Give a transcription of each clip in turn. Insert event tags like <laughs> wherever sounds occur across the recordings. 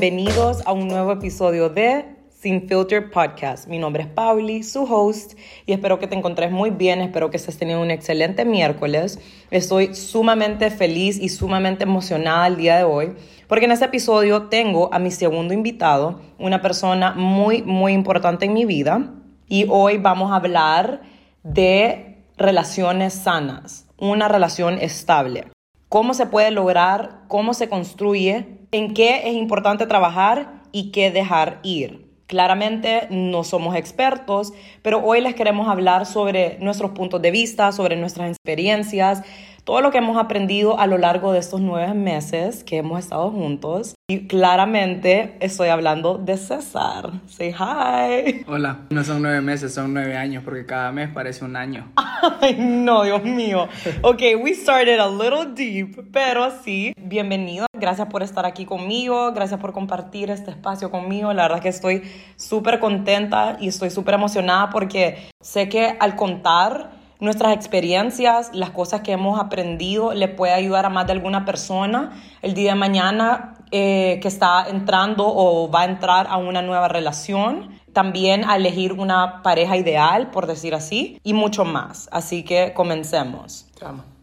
bienvenidos a un nuevo episodio de Sin Filter Podcast. Mi nombre es Pauli, su host, y espero que te encontres muy bien, espero que estés teniendo un excelente miércoles. Estoy sumamente feliz y sumamente emocionada el día de hoy, porque en este episodio tengo a mi segundo invitado, una persona muy, muy importante en mi vida, y hoy vamos a hablar de relaciones sanas, una relación estable. Cómo se puede lograr, cómo se construye, en qué es importante trabajar y qué dejar ir. Claramente no somos expertos, pero hoy les queremos hablar sobre nuestros puntos de vista, sobre nuestras experiencias, todo lo que hemos aprendido a lo largo de estos nueve meses que hemos estado juntos. Y claramente estoy hablando de César. Say hi. Hola, no son nueve meses, son nueve años porque cada mes parece un año. <laughs> Ay, no, Dios mío. Ok, we started a little deep, pero sí, bienvenido. Gracias por estar aquí conmigo, gracias por compartir este espacio conmigo. La verdad que estoy súper contenta y estoy súper emocionada porque sé que al contar nuestras experiencias, las cosas que hemos aprendido, le puede ayudar a más de alguna persona el día de mañana eh, que está entrando o va a entrar a una nueva relación. También a elegir una pareja ideal, por decir así, y mucho más. Así que comencemos.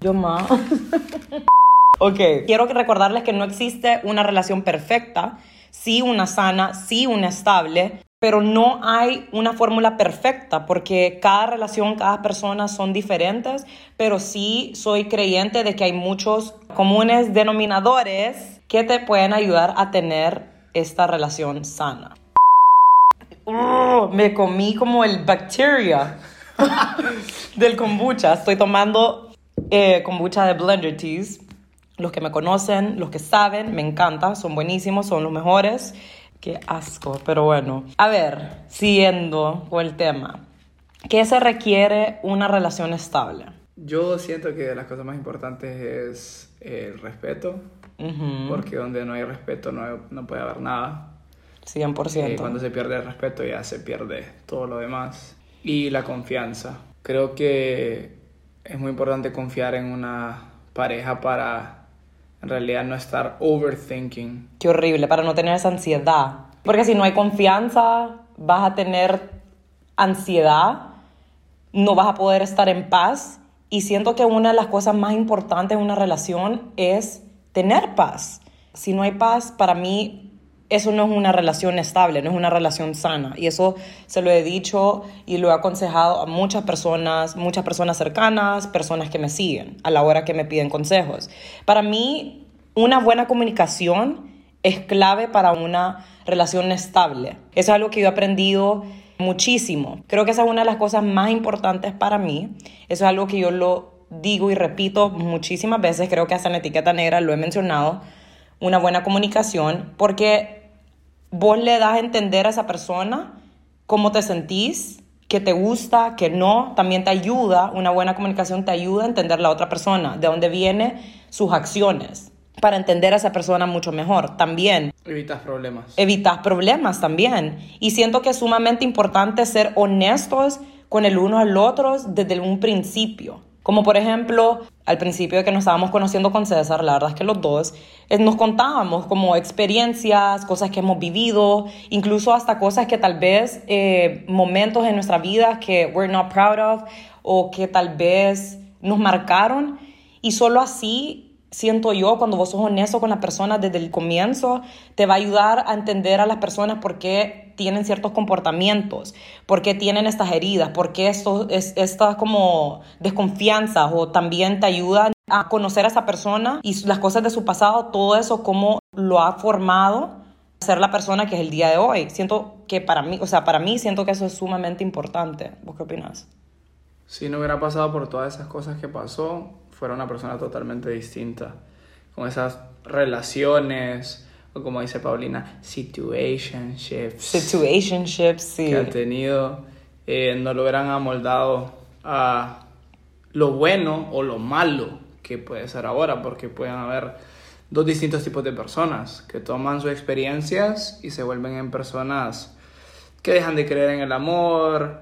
Yo más. <laughs> ok, quiero recordarles que no existe una relación perfecta, sí una sana, sí una estable, pero no hay una fórmula perfecta porque cada relación, cada persona son diferentes, pero sí soy creyente de que hay muchos comunes denominadores que te pueden ayudar a tener esta relación sana. Uh, me comí como el bacteria <laughs> del kombucha. Estoy tomando eh, kombucha de Blender Teas. Los que me conocen, los que saben, me encanta, son buenísimos, son los mejores. Qué asco, pero bueno. A ver, siguiendo con el tema. ¿Qué se requiere una relación estable? Yo siento que las cosas más importantes es el respeto, porque donde no hay respeto no, no puede haber nada. 100%. Y cuando se pierde el respeto ya se pierde todo lo demás. Y la confianza. Creo que es muy importante confiar en una pareja para en realidad no estar overthinking. Qué horrible, para no tener esa ansiedad. Porque si no hay confianza, vas a tener ansiedad, no vas a poder estar en paz. Y siento que una de las cosas más importantes en una relación es tener paz. Si no hay paz, para mí eso no es una relación estable, no es una relación sana. Y eso se lo he dicho y lo he aconsejado a muchas personas, muchas personas cercanas, personas que me siguen a la hora que me piden consejos. Para mí, una buena comunicación es clave para una relación estable. Eso es algo que yo he aprendido muchísimo. Creo que esa es una de las cosas más importantes para mí. Eso es algo que yo lo digo y repito muchísimas veces. Creo que hasta en etiqueta negra lo he mencionado. Una buena comunicación, porque vos le das a entender a esa persona cómo te sentís, qué te gusta, qué no, también te ayuda, una buena comunicación te ayuda a entender la otra persona, de dónde vienen sus acciones, para entender a esa persona mucho mejor. También. Evitas problemas. Evitas problemas también. Y siento que es sumamente importante ser honestos con el uno al otro desde un principio. Como por ejemplo, al principio de que nos estábamos conociendo con César, la verdad es que los dos eh, nos contábamos como experiencias, cosas que hemos vivido, incluso hasta cosas que tal vez, eh, momentos en nuestra vida que we're not proud of o que tal vez nos marcaron. Y solo así siento yo, cuando vos sos honesto con la persona desde el comienzo, te va a ayudar a entender a las personas por qué tienen ciertos comportamientos, por qué tienen estas heridas, por qué esto, es, estas como desconfianzas o también te ayuda a conocer a esa persona y las cosas de su pasado, todo eso, cómo lo ha formado a ser la persona que es el día de hoy. Siento que para mí, o sea, para mí siento que eso es sumamente importante. ¿Vos qué opinas? Si no hubiera pasado por todas esas cosas que pasó, fuera una persona totalmente distinta, con esas relaciones, o como dice Paulina, situationships. Situationships, sí. Que ha tenido, eh, no lo hubieran amoldado a lo bueno o lo malo que puede ser ahora, porque pueden haber dos distintos tipos de personas que toman sus experiencias y se vuelven en personas que dejan de creer en el amor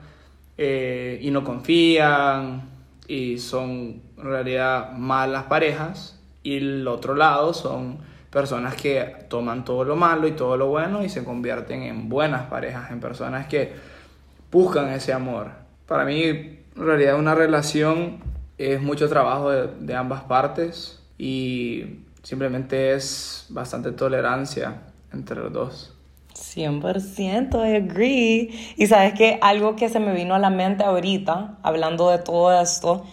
eh, y no confían y son en realidad malas parejas y el otro lado son personas que toman todo lo malo y todo lo bueno y se convierten en buenas parejas, en personas que buscan ese amor. Para mí, en realidad, una relación es mucho trabajo de, de ambas partes y simplemente es bastante tolerancia entre los dos. 100%, I agree. Y sabes que algo que se me vino a la mente ahorita, hablando de todo esto,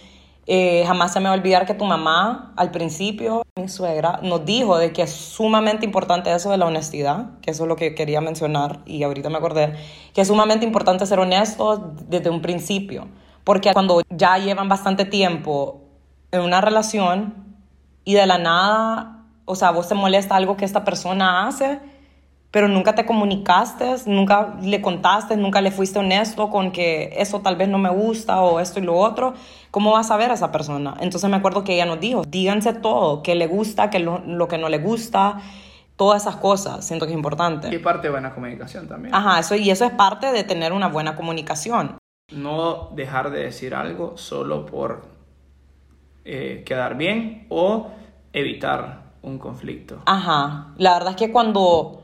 eh, jamás se me va a olvidar que tu mamá, al principio, mi suegra, nos dijo de que es sumamente importante eso de la honestidad, que eso es lo que quería mencionar y ahorita me acordé, que es sumamente importante ser honesto desde un principio, porque cuando ya llevan bastante tiempo en una relación y de la nada, o sea, vos te molesta algo que esta persona hace, pero nunca te comunicaste, nunca le contaste, nunca le fuiste honesto con que eso tal vez no me gusta o esto y lo otro, ¿cómo vas a ver a esa persona? Entonces me acuerdo que ella nos dijo, díganse todo, qué le gusta, qué lo, lo que no le gusta, todas esas cosas, siento que es importante. Y parte de buena comunicación también. Ajá, eso, y eso es parte de tener una buena comunicación. No dejar de decir algo solo por eh, quedar bien o evitar un conflicto. Ajá, la verdad es que cuando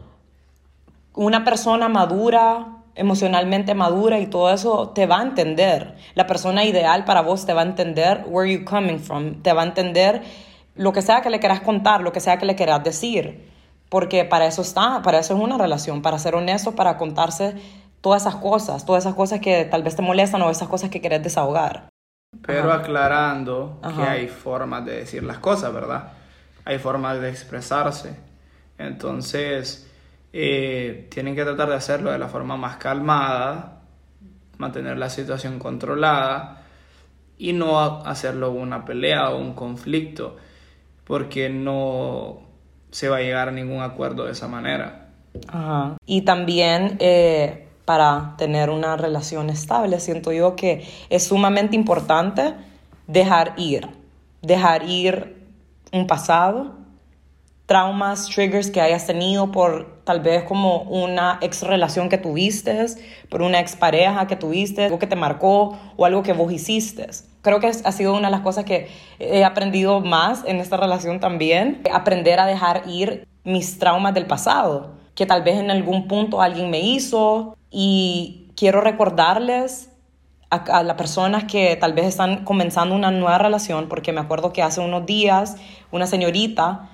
una persona madura, emocionalmente madura y todo eso te va a entender. La persona ideal para vos te va a entender where you coming from, te va a entender lo que sea que le quieras contar, lo que sea que le quieras decir, porque para eso está, para eso es una relación, para ser honesto, para contarse todas esas cosas, todas esas cosas que tal vez te molestan o esas cosas que querés desahogar. Pero aclarando que hay formas de decir las cosas, ¿verdad? Hay formas de expresarse. Entonces, eh, tienen que tratar de hacerlo de la forma más calmada, mantener la situación controlada y no hacerlo una pelea o un conflicto, porque no se va a llegar a ningún acuerdo de esa manera. Ajá. Y también eh, para tener una relación estable, siento yo que es sumamente importante dejar ir, dejar ir un pasado, traumas, triggers que hayas tenido por tal vez como una ex relación que tuviste, por una ex pareja que tuviste, algo que te marcó o algo que vos hiciste. Creo que ha sido una de las cosas que he aprendido más en esta relación también, aprender a dejar ir mis traumas del pasado, que tal vez en algún punto alguien me hizo y quiero recordarles a, a las personas que tal vez están comenzando una nueva relación, porque me acuerdo que hace unos días una señorita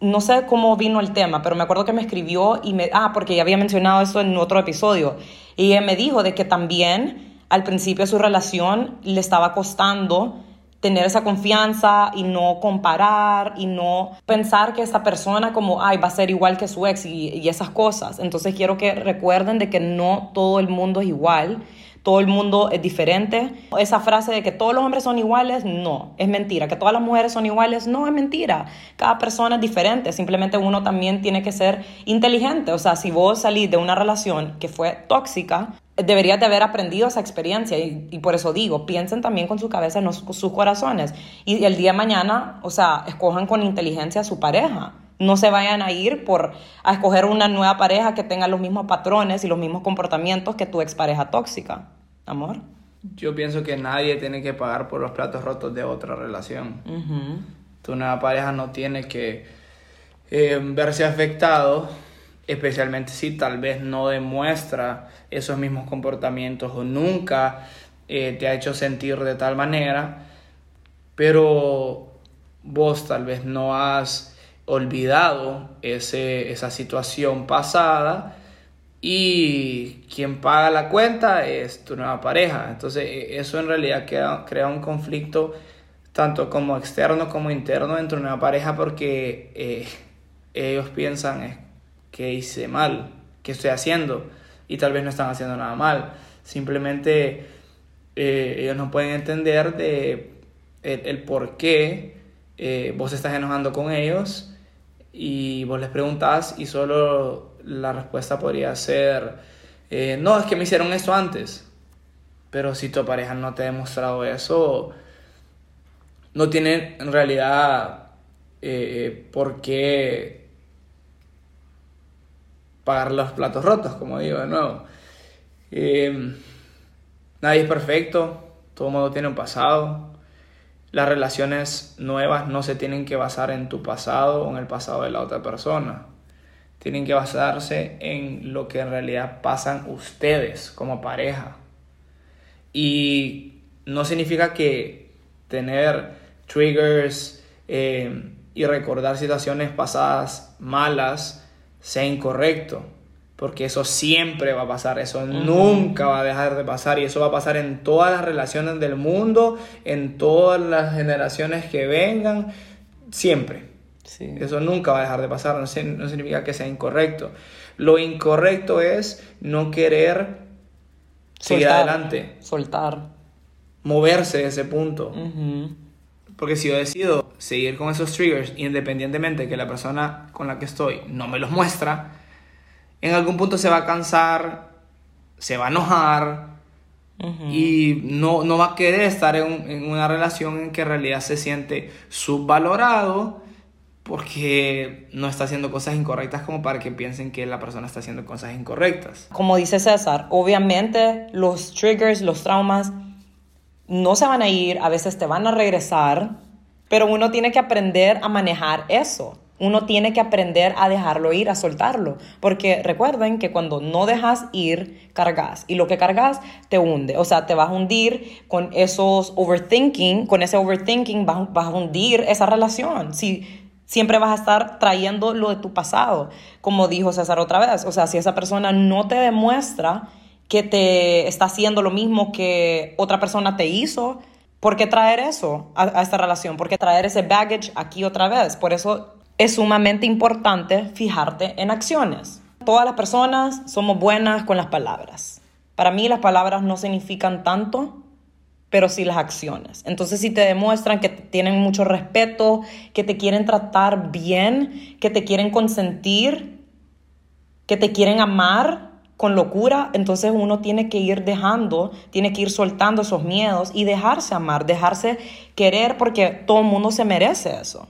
no sé cómo vino el tema, pero me acuerdo que me escribió y me, ah, porque ya había mencionado eso en otro episodio, y ella me dijo de que también al principio de su relación le estaba costando tener esa confianza y no comparar y no pensar que esta persona como, ay, va a ser igual que su ex y, y esas cosas. Entonces quiero que recuerden de que no todo el mundo es igual todo el mundo es diferente. Esa frase de que todos los hombres son iguales, no, es mentira. Que todas las mujeres son iguales, no, es mentira. Cada persona es diferente, simplemente uno también tiene que ser inteligente. O sea, si vos salís de una relación que fue tóxica, deberías de haber aprendido esa experiencia y, por eso digo, piensen también con su cabeza en sus corazones y el día de mañana, o sea, escojan con inteligencia a su pareja. No se vayan a ir por a escoger una nueva pareja que tenga los mismos patrones y los mismos comportamientos que tu expareja tóxica amor? Yo pienso que nadie tiene que pagar por los platos rotos de otra relación. Tu nueva pareja no tiene que eh, verse afectado, especialmente si tal vez no demuestra esos mismos comportamientos o nunca eh, te ha hecho sentir de tal manera, pero vos tal vez no has olvidado ese, esa situación pasada y quien paga la cuenta es tu nueva pareja. Entonces e, eso en realidad crea, un conflicto tanto como externo como interno entre tu nueva pareja porque eh, ellos piensan que hice mal, que estoy haciendo y tal vez no están haciendo nada mal. Simplemente eh, ellos no pueden entender de el, por qué eh, vos estás enojando con ellos y vos les preguntas y solo la respuesta podría ser, eh, no, es que me hicieron esto antes. Pero si tu pareja no te ha demostrado eso, no tiene en realidad eh, por qué pagar los platos rotos, como digo de nuevo. Eh, nadie es perfecto, todo mundo tiene un pasado. Las relaciones nuevas no se tienen que basar en tu pasado o en el pasado de la otra persona. Tienen que basarse en lo que en realidad pasan ustedes como pareja. Y no significa que tener triggers eh, y recordar situaciones pasadas malas sea incorrecto porque eso siempre va a pasar, eso nunca va a dejar de pasar y eso va a pasar en todas las relaciones del mundo, en todas las generaciones que vengan, siempre. Eso nunca va a dejar de pasar, no, significa que sea incorrecto. Lo incorrecto es no querer seguir adelante. Soltar. Moverse de ese punto. Porque si yo decido seguir con esos triggers, independientemente que la persona con la que estoy no me los muestra, en algún punto se va a cansar, se va a enojar y no, no, va a querer estar en, en, una relación en que en realidad se siente subvalorado porque no está haciendo cosas incorrectas como para que piensen que la persona está haciendo cosas incorrectas. Como dice César, obviamente los triggers, los traumas no se van a ir, a veces te van a regresar, pero uno tiene que aprender a manejar eso. Uno tiene que aprender a dejarlo ir, a soltarlo. Porque recuerden que cuando no dejas ir, cargas. Y lo que cargas te hunde. O sea, te vas a hundir con esos overthinking. Con ese overthinking vas, vas a hundir esa relación. Si siempre vas a estar trayendo lo de tu pasado. Como dijo César otra vez. O sea, si esa persona no te demuestra que te está haciendo lo mismo que otra persona te hizo, ¿por qué traer eso a, a esta relación? ¿Por qué traer ese baggage aquí otra vez? Por eso es sumamente importante fijarte en acciones. Todas las personas somos buenas con las palabras. Para mí las palabras no significan tanto, pero sí las acciones. Entonces si te demuestran que tienen mucho respeto, que te quieren tratar bien, que te quieren consentir, que te quieren amar con locura, entonces uno tiene que ir dejando, tiene que ir soltando esos miedos y dejarse amar, dejarse querer porque todo el mundo se merece eso.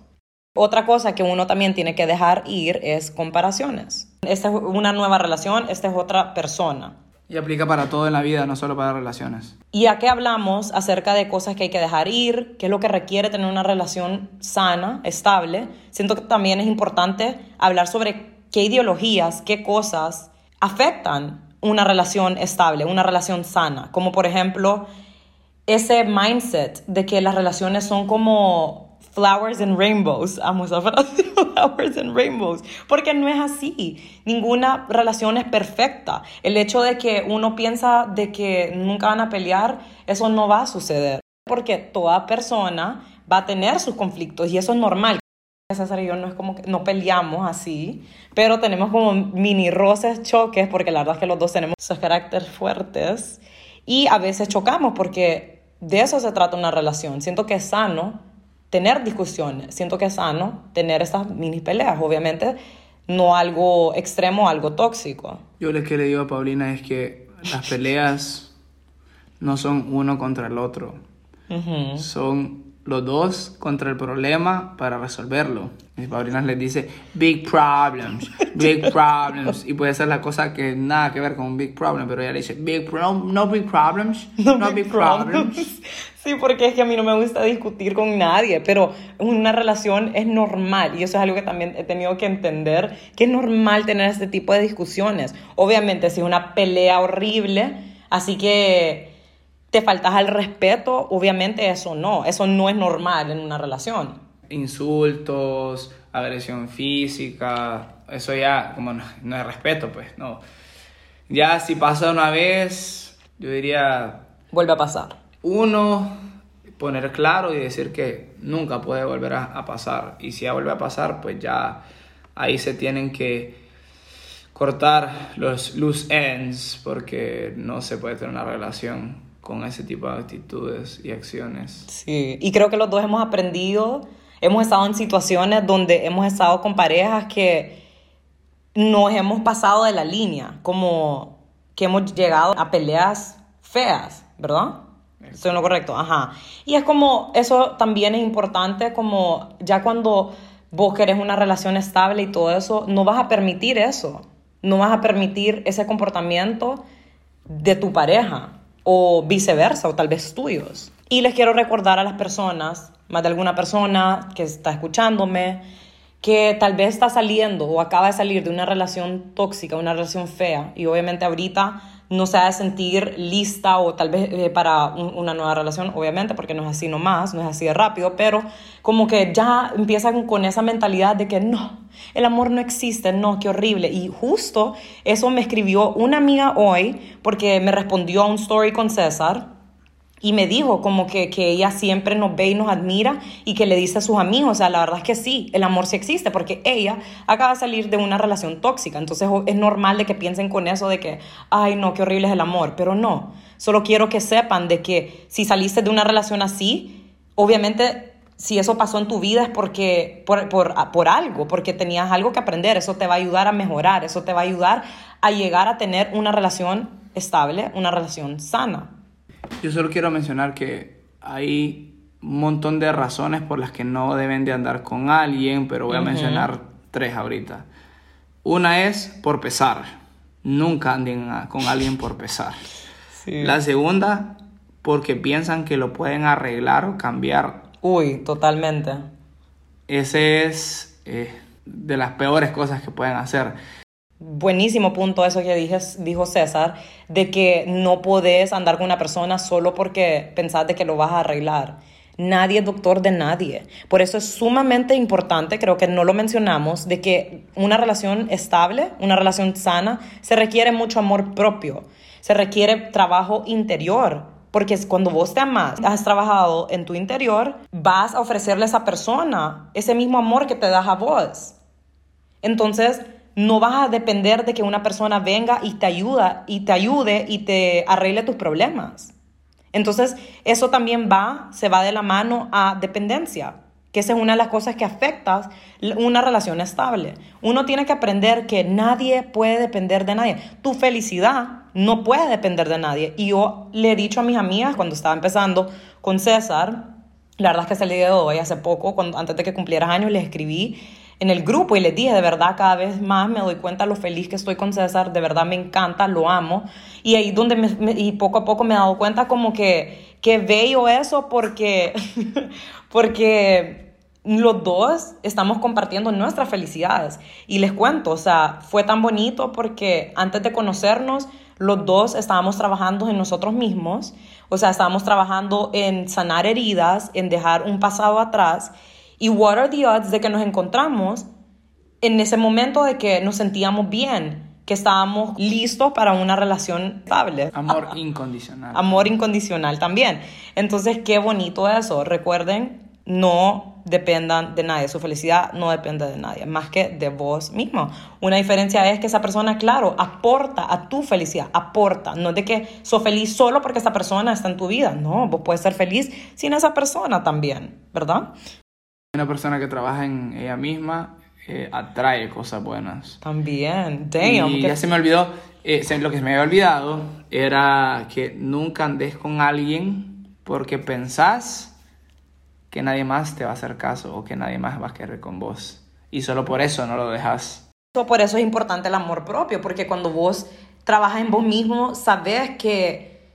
Otra cosa que uno también tiene que dejar ir es comparaciones. Esta es una nueva relación, esta es otra persona. Y aplica para todo en la vida, no solo para relaciones. Y aquí hablamos acerca de cosas que hay que dejar ir, qué es lo que requiere tener una relación sana, estable. Siento que también es importante hablar sobre qué ideologías, qué cosas afectan una relación estable, una relación sana. Como por ejemplo, ese mindset de que las relaciones son como flowers and rainbows. Amo esa frase, <laughs> flowers and rainbows. Porque no es así. Ninguna relación es perfecta. El hecho de que uno piensa de que nunca van a pelear, eso no va a suceder. Porque toda persona va a tener sus conflictos y eso es normal. César y yo no es como que no peleamos así, pero tenemos como mini roces, choques, porque la verdad es que los dos tenemos esos caracteres fuertes y a veces chocamos porque de eso se trata una relación. Siento que es sano tener discusiones. Siento que es sano tener estas mini peleas, obviamente, no algo extremo, algo tóxico. Yo lo que le digo a Paulina es que las peleas no son uno contra el otro, son los dos contra el problema para resolverlo. Mis Paulina les dice big problems, big problems. Y puede ser la cosa que nada que ver con un big problem, pero ella le dice big no big problems, <laughs> no, big, problems. Sí, porque es que a mí no me gusta discutir con nadie, pero una relación es normal y eso es algo que también he tenido que entender, que es normal tener este tipo de discusiones. Obviamente, si es una pelea horrible, así que te faltas al respeto, obviamente eso no, eso no es normal en una relación. Insultos, agresión física, eso ya como no, no hay respeto, pues no. Ya si pasa una vez, yo diría... Vuelve a pasar uno, poner claro y decir que nunca puede volver a, pasar. Y si ya vuelve a pasar, pues ya ahí se tienen que cortar los loose ends porque no se puede tener una relación con ese tipo de actitudes y acciones. Sí, y creo que los dos hemos aprendido, hemos estado en situaciones donde hemos estado con parejas que nos hemos pasado de la línea, como que hemos llegado a peleas feas, ¿verdad? Estoy en lo correcto, ajá. Y es como, eso también es importante, como ya cuando vos querés una relación estable y todo eso, no vas a permitir eso. No vas a permitir ese comportamiento de tu pareja o viceversa, o tal vez tuyos. Y les quiero recordar a las personas, más de alguna persona que está escuchándome, que tal vez está saliendo o acaba de salir de una relación tóxica, una relación fea, y obviamente ahorita no se ha de sentir lista o tal vez eh, para una nueva relación, obviamente, porque no es así nomás, no es así de rápido, pero como que ya empiezan con esa mentalidad de que no, el amor no existe, no, qué horrible. Y justo eso me escribió una amiga hoy porque me respondió a un story con César y me dijo como que, que, ella siempre nos ve y nos admira y que le dice a sus amigos, o sea, la verdad es que sí, el amor sí existe, porque ella acaba de salir de una relación tóxica, entonces es normal de que piensen con eso de que, ay no, qué horrible es el amor, pero no, solo quiero que sepan de que si saliste de una relación así, obviamente si eso pasó en tu vida es porque, por, por, por algo, porque tenías algo que aprender, eso te va a ayudar a mejorar, eso te va a ayudar a llegar a tener una relación estable, una relación sana. Yo solo quiero mencionar que hay un montón de razones por las que no deben de andar con alguien, pero voy a mencionar tres ahorita. Una es por pesar. Nunca anden con alguien por pesar. La segunda, porque piensan que lo pueden arreglar o cambiar. Uy, totalmente. Ese es eh, de las peores cosas que pueden hacer buenísimo punto eso que dije, dijo César, de que no podés andar con una persona solo porque pensás de que lo vas a arreglar. Nadie es doctor de nadie. Por eso es sumamente importante, creo que no lo mencionamos, de que una relación estable, una relación sana, se requiere mucho amor propio, se requiere trabajo interior. Porque cuando vos te amas, has trabajado en tu interior, vas a ofrecerle a esa persona ese mismo amor que te das a vos. Entonces, no vas a depender de que una persona venga y te ayuda y te ayude y te arregle tus problemas. Entonces, eso también va, se va de la mano a dependencia, que esa es una de las cosas que afecta una relación estable. Uno tiene que aprender que nadie puede depender de nadie. Tu felicidad no puede depender de nadie. Y yo le he dicho a mis amigas cuando estaba empezando con César, la verdad es que se le dio hoy hace poco, antes de que cumplieras años, le escribí en el grupo y les dije, de verdad, cada vez más me doy cuenta lo feliz que estoy con César, de verdad me encanta, lo amo. Y ahí donde me, y poco a poco me he dado cuenta como que, que bello eso porque, <laughs> porque los dos estamos compartiendo nuestras felicidades. Y les cuento, o sea, fue tan bonito porque antes de conocernos, los dos estábamos trabajando en nosotros mismos, o sea, estábamos trabajando en sanar heridas, en dejar un pasado atrás y what are the odds de que nos encontramos en ese momento de que nos sentíamos bien, que estábamos listos para una relación estable. Amor <laughs> incondicional. Amor incondicional también. Entonces, qué bonito eso. Recuerden, no dependan de nadie. Su felicidad no depende de nadie, más que de vos mismo. Una diferencia es que esa persona, claro, aporta a tu felicidad, aporta. No es de que sos feliz solo porque esa persona está en tu vida. No, vos puedes ser feliz sin esa persona también, ¿verdad? Una persona que trabaja en ella misma eh, atrae cosas buenas. También, damn. Y ya se me olvidó, eh, lo que se me había olvidado era que nunca andes con alguien porque pensás que nadie más te va a hacer caso o que nadie más va a querer con vos. Y solo por eso no lo dejas. Por eso es importante el amor propio, porque cuando vos trabajas en vos mismo, sabes que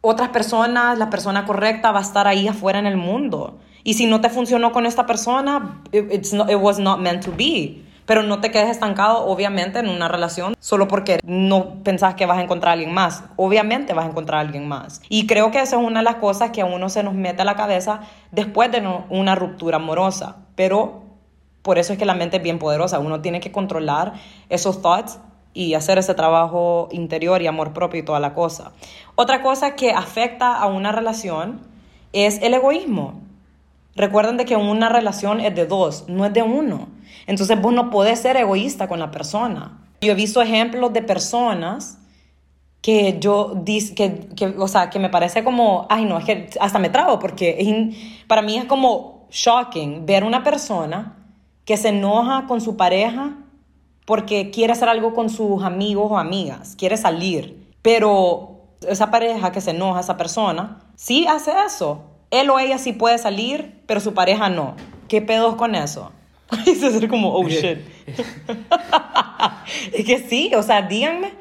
otras personas, la persona correcta va a estar ahí afuera en el mundo. Y si no te funcionó con esta persona, it, was not meant to be. Pero no te quedes estancado, obviamente, en una relación solo porque no pensás que vas a encontrar a alguien más. Obviamente vas a encontrar a alguien más. Y creo que esa es una de las cosas que a uno se nos mete a la cabeza después de una ruptura amorosa. Pero por eso es que la mente es bien poderosa. Uno tiene que controlar esos thoughts y hacer ese trabajo interior y amor propio y toda la cosa. Otra cosa que afecta a una relación es el egoísmo. Recuerden de que una relación es de dos, no es de uno. Entonces vos no podés ser egoísta con la persona. Yo he visto ejemplos de personas que yo, que, que, o sea, que me parece como, ay no, es que hasta me trago porque para mí es como shocking ver una persona que se enoja con su pareja porque quiere hacer algo con sus amigos o amigas, quiere salir, pero esa pareja que se enoja, esa persona, sí hace eso, él o ella sí puede salir, pero su pareja no. ¿Qué pedos con eso? <laughs> Es ser como, oh shit. <laughs> es que sí, o sea, díganme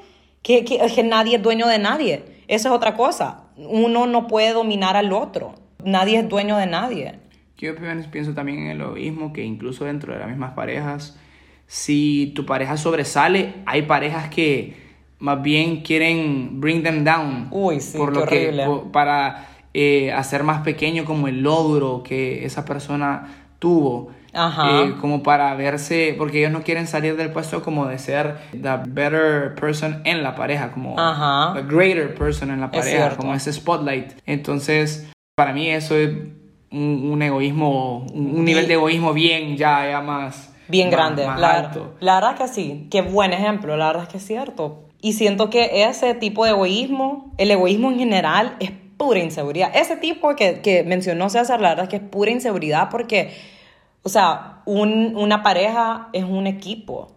que, que, que nadie es dueño de nadie. Eso es otra cosa. Uno no puede dominar al otro. nadie es dueño de nadie. Yo pienso también en el egoísmo, que incluso dentro de las mismas parejas, si tu pareja sobresale, hay parejas que más bien quieren bring them down. Uy, sí, por qué lo que, horrible. para eh, hacer más pequeño como el logro que esa persona tuvo. Ajá. Eh, como para verse, porque ellos no quieren salir del puesto como de ser the better person en la pareja, como Ajá. the greater person en la pareja, como ese spotlight. Entonces, para mí eso es un, un egoísmo, un, un nivel de egoísmo bien, ya, ya más. bien más- grande. más la, alto. la verdad que sí, qué buen ejemplo, la verdad es que es cierto. Y siento que ese tipo de egoísmo, el egoísmo en general, es pura inseguridad. Ese tipo que, que mencionó César, la verdad es que es pura inseguridad porque, o sea, un- una pareja es un equipo.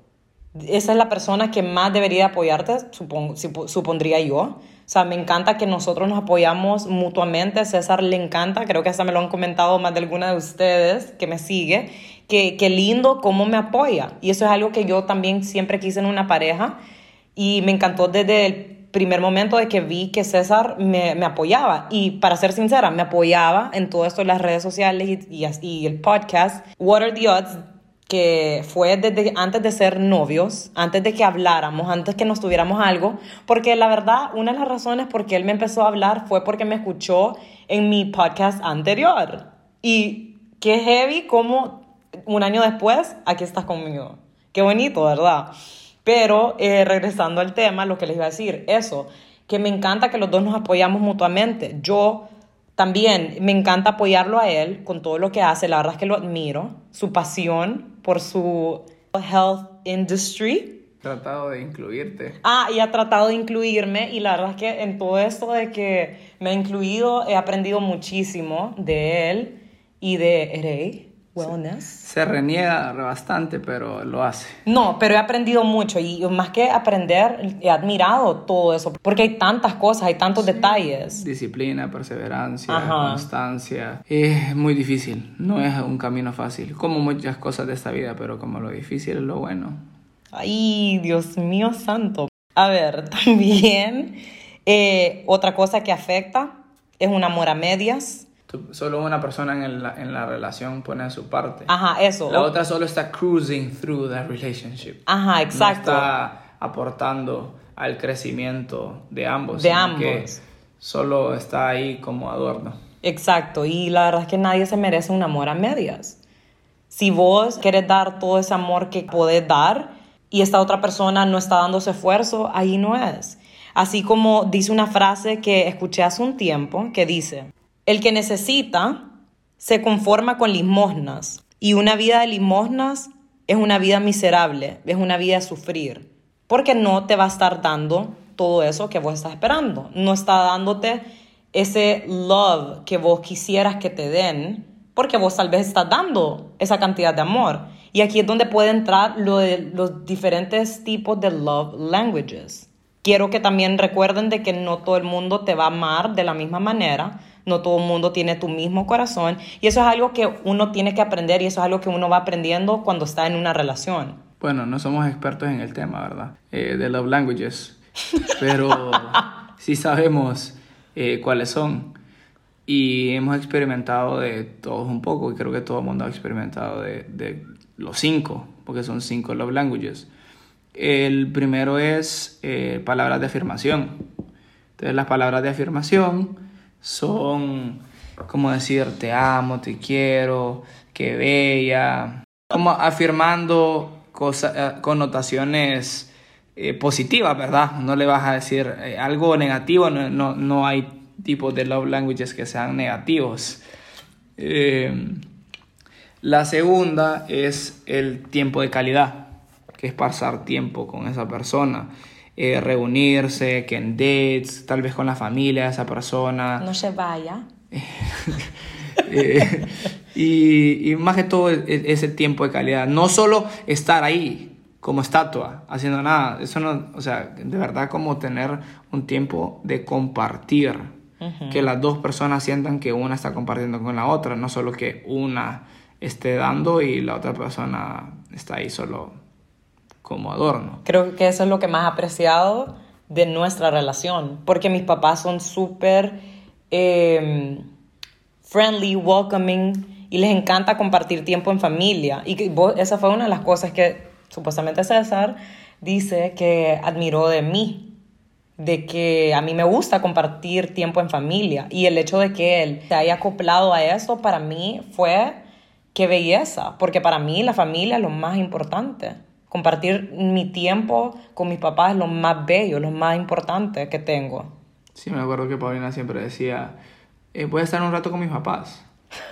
Esa es la persona que más debería apoyarte, supon- supo- supondría yo. O sea, me encanta que nosotros nos apoyamos mutuamente. César le encanta, creo que hasta me lo han comentado más de alguna de ustedes que me sigue, que, que lindo cómo me apoya. Y eso es algo que yo también siempre quise en una pareja. Y me encantó desde el primer momento de que vi que César me, me apoyaba. Y para ser sincera, me apoyaba en todo esto las redes sociales y, y, y el podcast. What are the odds? que fue desde antes de ser novios, antes de que habláramos, antes que nos tuviéramos algo, porque la verdad, una de las razones por qué él me empezó a hablar fue porque me escuchó en mi podcast anterior. Y qué heavy como un año después, aquí estás conmigo. Qué bonito, ¿verdad? Pero eh, regresando al tema, lo que les iba a decir, eso, que me encanta que los dos nos apoyamos mutuamente. Yo también me encanta apoyarlo a él con todo lo que hace. La verdad es que lo admiro. Su pasión por su health industry. Tratado de incluirte. Ah, y ha tratado de incluirme. Y la verdad es que en todo esto de que me ha incluido, he aprendido muchísimo de él y de Rey Wellness. Se reniega bastante, pero lo hace. No, pero he aprendido mucho y más que aprender, he admirado todo eso, porque hay tantas cosas, hay tantos detalles. Disciplina, perseverancia, Ajá. constancia. Es muy difícil, no es un camino fácil, como muchas cosas de esta vida, pero como lo difícil es lo bueno. Ay, Dios mío santo. A ver, <laughs> también eh, otra cosa que afecta es un amor a medias. Tú- Solo una persona en, el- en la relación pone su parte. Ajá, eso. La otra solo está cruising through the relationship. Ajá, exacto. No está aportando al crecimiento de ambos. De que ambos. solo está ahí como adorno. Exacto, y la verdad es que nadie se merece un amor a medias. Si vos querés dar todo ese amor que podés dar y esta otra persona no está dando ese esfuerzo, ahí no es. Así como dice una frase que escuché hace un tiempo que dice, el que necesita se conforma con limosnas y una vida de limosnas es una vida miserable, es una vida de sufrir, porque no te va a estar dando todo eso que vos estás esperando, no está dándote ese love que vos quisieras que te den, porque vos tal vez estás dando esa cantidad de amor. Y aquí es donde puede entrar los diferentes tipos de love languages. Quiero que también recuerden de que no todo el mundo te va a amar de la misma manera, no todo el mundo tiene tu mismo corazón y eso es algo que uno tiene que aprender y eso es algo que uno va aprendiendo cuando está en una relación. Bueno, no somos expertos en el tema, ¿verdad? Eh, de love languages. <laughs> Pero sí sabemos eh, cuáles son. Y hemos experimentado de todos un poco. Y creo que todo el mundo ha experimentado de, de los cinco, porque son cinco love languages. El primero es eh, palabras de afirmación. Entonces las palabras de afirmación son como decir te amo, te quiero, qué bella, como afirmando cosas, eh, connotaciones eh, positivas, ¿verdad? No le vas a decir eh, algo negativo, no, no, no hay tipos de love languages que sean negativos. La segunda es el tiempo de calidad, que es pasar tiempo con esa persona, eh, reunirse, que en dates, tal vez con la familia de esa persona. No se vaya. <laughs> Eh, y, y más que todo es, es ese tiempo de calidad. No solo estar ahí como estatua, haciendo nada. Eso no, o sea, de verdad como tener un tiempo de compartir. Que las dos personas sientan que una está compartiendo con la otra, no solo que una esté dando y la otra persona está ahí solo como adorno. Creo que eso es lo que más apreciado de nuestra relación, porque mis papás son súper eh, friendly, welcoming y les encanta compartir tiempo en familia. Y que esa fue una de las cosas que supuestamente César dice que admiró de mí, de que a mí me gusta compartir tiempo en familia y el hecho de que él se haya acoplado a eso para mí fue qué belleza, porque para mí la familia es lo más importante. Compartir mi tiempo con mis papás es lo más bello, lo más importante que tengo. Sí, me acuerdo que Paulina siempre decía, eh, voy a estar un rato con mis papás,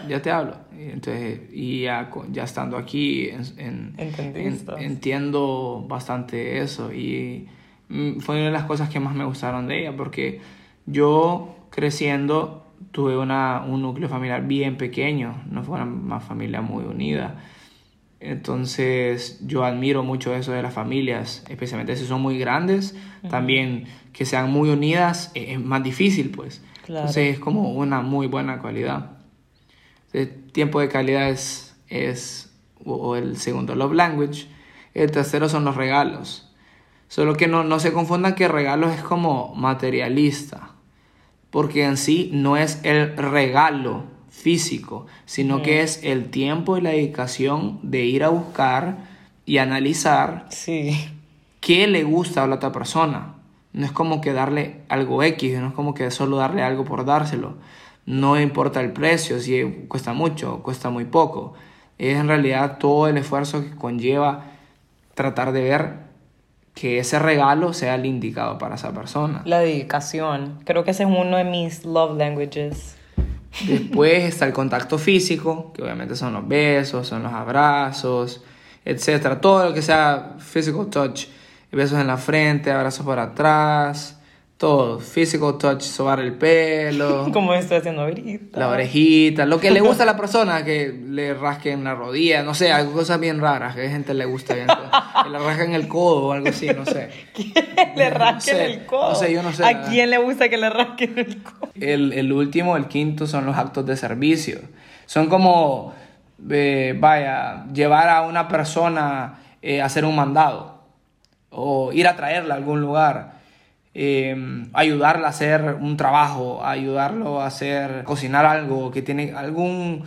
ya te hablo. Y, entonces, y ya, ya estando aquí, en, en- en- entiendo bastante eso. Y mm, fue una de las cosas que más me gustaron de ella, porque yo creciendo tuve una, un núcleo familiar bien pequeño, no fue una, una familia muy unida. Entonces yo admiro mucho eso de las familias, especialmente si son muy grandes, también que sean muy unidas eh, es más difícil pues. Claro. Entonces es como una muy buena cualidad. El tiempo de calidad es, es o- o el segundo love language. El tercero son los regalos. Solo que no, no se confundan que regalos es como materialista. Porque en sí no es el regalo físico, sino que es el tiempo y la dedicación de ir a buscar y analizar Sí. qué le gusta a la otra persona. No es como que darle algo X, no es como que solo darle algo por dárselo. No importa el precio, si cuesta mucho o cuesta muy poco. Es en realidad todo el esfuerzo que conlleva tratar de ver que ese regalo sea el indicado para esa persona. La dedicación. Creo que ese es uno de mis love languages. Después está el contacto físico, que obviamente son los besos, son los abrazos, etcétera. Todo lo que sea physical touch, besos en la frente, abrazos por atrás, todo. Physical touch, sobar el pelo, <laughs> Como estoy haciendo ahorita. la orejita, lo que le gusta a la persona, que le rasquen la rodilla, no sé, algo cosas bien raras, que a gente le gusta bien, que le rasquen el codo o algo así, no sé. <laughs> le No rasquen sé, el codo. no sé, yo no sé, ¿A quién le gusta que le rasquen el codo? El, el último, el quinto, son los actos de servicio. Son como, eh, vaya, llevar a una persona eh, a hacer un mandado o ir a traerla a algún lugar, eh, ayudarla a hacer un trabajo, ayudarlo a hacer, cocinar algo, que tiene algún,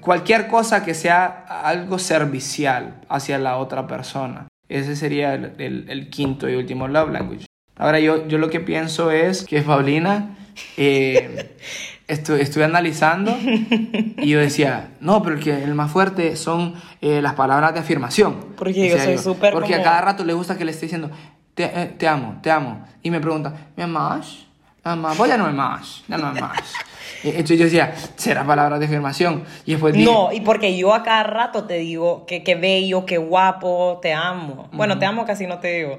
cualquier cosa que sea algo servicial hacia la otra persona. Ese sería el, el- el quinto y último love language. Ahora yo, yo lo que pienso es que Paulina, eh, <laughs> estu- estuve analizando y yo decía, no, pero el, que, el más fuerte son eh, las palabras de afirmación. Porque yo soy súper Porque como- a cada rato le gusta que le esté diciendo, te, eh, te amo, te amo. Y me pregunta, ¿me amas? ¿Me amas? Ya no me amas, ya no me amas. <laughs> Y Entonces yo decía, será palabras de afirmación. Y después dije, No, y porque yo a cada rato te digo que, que bello, que guapo, te amo. Bueno, te amo casi no te digo.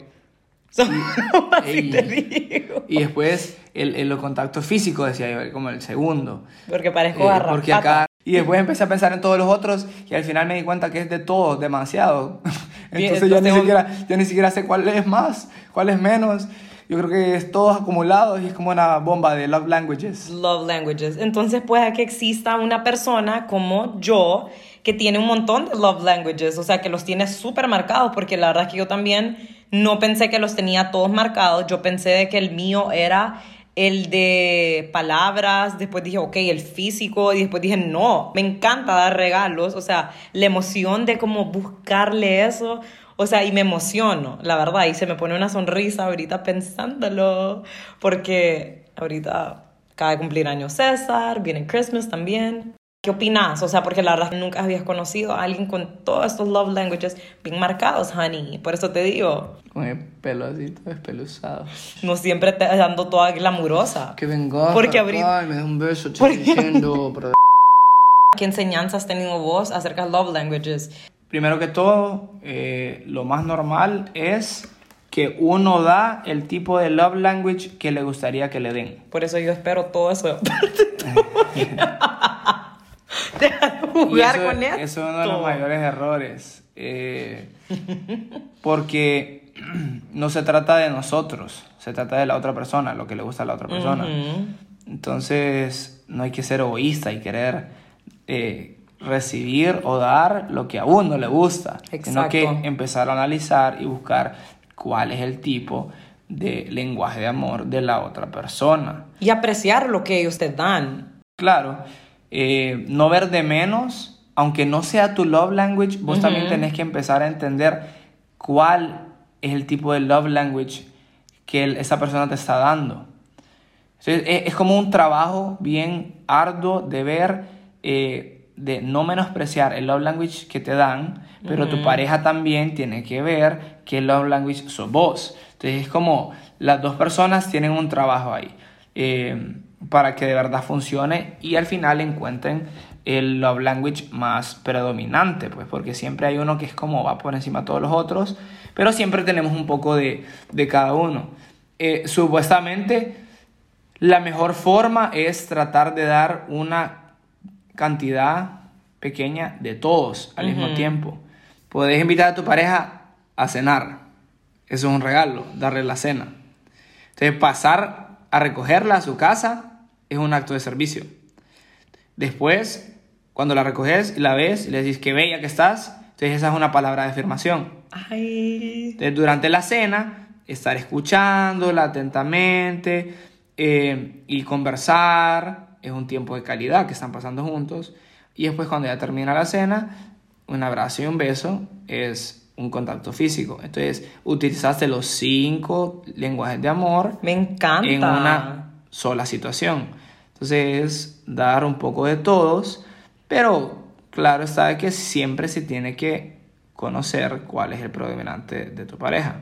<laughs> Así Ey. te digo. Y después el, el contacto físico, decía yo, como el segundo. Porque parezco Eh, porque acá y después empecé a pensar en todos los otros y al final me di cuenta que es de todos demasiado <laughs> Bien, entonces ya ni entonces- siquiera ya ni siquiera sé cuál es más cuál es menos. Yo creo que es todos acumulados y es como una bomba de love languages. Love languages. Entonces puede que exista una persona como yo que tiene un montón de love languages, o sea, que los tiene súper marcados, porque la verdad es que yo también no pensé que los tenía todos marcados, yo pensé de que el mío era el de palabras, después dije, ok, el físico, y después dije, no, me encanta dar regalos, o sea, la emoción de como buscarle eso, o sea, y me emociono, la verdad, y se me pone una sonrisa ahorita pensándolo, porque ahorita acaba de cumplir años César, viene Christmas también. ¿Qué opinas? O sea, porque la verdad nunca habías conocido a alguien con todos estos love languages bien marcados, honey. Por eso te digo, con el pelo así todo espeluzado no siempre te ando toda glamurosa. que venga Porque para ahorita- acá y me da un beso te Porque- estoy diciendo, <laughs> pero- ¿Qué enseñanzas has tenido vos acerca de love languages? primero que todo eh, lo más normal es que uno da el tipo de love language que le gustaría que le den Por eso yo espero todo eso de <laughs> parte. <laughs> <laughs> Deja de jugar eso, con esto. eso es uno de los mayores errores. eh, porque <clears throat> no se trata de nosotros, se trata de la otra persona, lo que le gusta a la otra persona. Entonces, no hay que ser egoísta y querer eh, recibir o dar lo que a uno le gusta, sino que Exacto. empezar a analizar y buscar cuál es el tipo de lenguaje de amor de la otra persona. Y apreciar lo que ellos te dan. Claro, eh, no ver de menos, aunque no sea tu love language, vos también tenés que empezar a entender cuál es el tipo de love language que esa persona te está dando. es, como un trabajo bien arduo de ver, eh, de no menospreciar el love language que te dan, pero tu pareja también tiene que ver qué love language sos vos. Entonces es como las dos personas tienen un trabajo ahí eh, para que de verdad funcione y al final encuentren el love language más predominante, pues porque siempre hay uno que es como va por encima de todos los otros, pero siempre tenemos un poco de, de cada uno. Eh, supuestamente la mejor forma es tratar de dar una cantidad pequeña de todos al mismo tiempo. Puedes invitar a tu pareja a cenar. Eso es un regalo, darle la cena. Entonces, pasar a recogerla a su casa es un acto de servicio. Después, cuando la recoges y la ves y le dices qué bella que estás, entonces esa es una palabra de afirmación. Entonces, durante la cena, estar escuchándola atentamente eh, y conversar es un tiempo de calidad que están pasando juntos. Y después, cuando ya termina la cena, un abrazo y un beso es un contacto físico. Entonces, utilizaste los cinco lenguajes de amor. Me encanta. En una sola situación. Entonces, dar un poco de todos, pero claro está que siempre se tiene que conocer cuál es el predominante de tu pareja.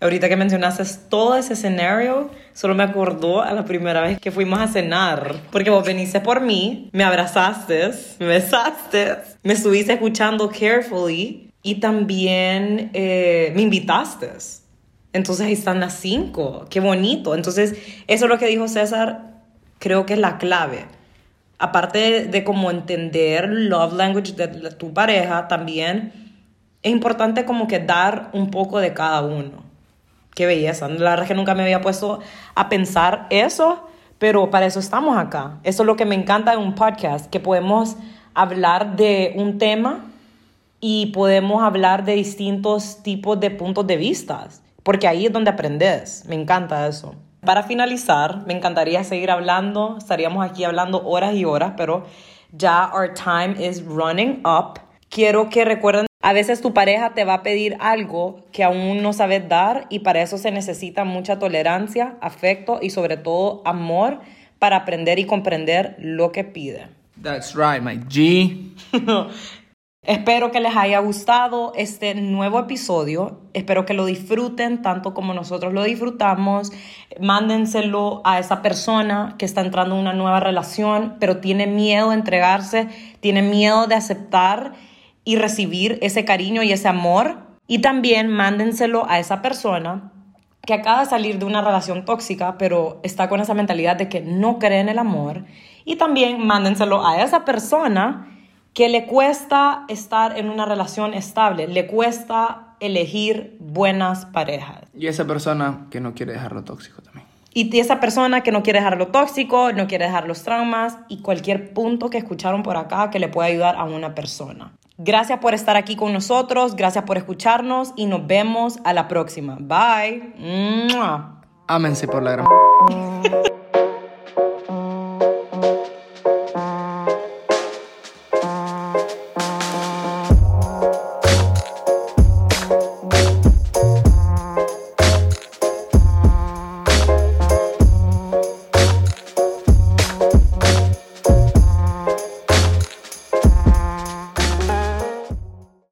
Ahorita que mencionaste todo ese escenario, solo me acordó a la primera vez que fuimos a cenar. Porque vos veniste por mí, me abrazaste, me besaste, me estuviste escuchando carefully y también eh, me invitaste. Entonces ahí están las cinco. Qué bonito. Entonces, eso es lo que dijo César, creo que es la clave. Aparte de, cómo entender love language de tu pareja, también es importante como que dar un poco de cada uno qué belleza. La verdad es que nunca me había puesto a pensar eso, pero para eso estamos acá. Eso es lo que me encanta de un podcast, que podemos hablar de un tema y podemos hablar de distintos tipos de puntos de vista, porque ahí es donde aprendes. Me encanta eso. Para finalizar, me encantaría seguir hablando, estaríamos aquí hablando horas y horas, pero ya our time is running up. Quiero que recuerden a veces tu pareja te va a pedir algo que aún no sabes dar y para eso se necesita mucha tolerancia, afecto y sobre todo amor para aprender y comprender lo que pide. That's right, my G. <laughs> Espero que les haya gustado este nuevo episodio. Espero que lo disfruten tanto como nosotros lo disfrutamos. Mándenselo a esa persona que está entrando en una nueva relación, pero tiene miedo de entregarse, tiene miedo de aceptar y recibir ese cariño y ese amor. Y también mándenselo a esa persona que acaba de salir de una relación tóxica, pero está con esa mentalidad de que no cree en el amor. Y también mándenselo a esa persona que le cuesta estar en una relación estable, le cuesta elegir buenas parejas. Y esa persona que no quiere dejarlo tóxico también. Y esa persona que no quiere dejarlo tóxico, no quiere dejar los traumas y cualquier punto que escucharon por acá que le pueda ayudar a una persona. Gracias por estar aquí con nosotros, gracias por escucharnos y nos vemos a la próxima. Bye. Ámense por la gran... <laughs>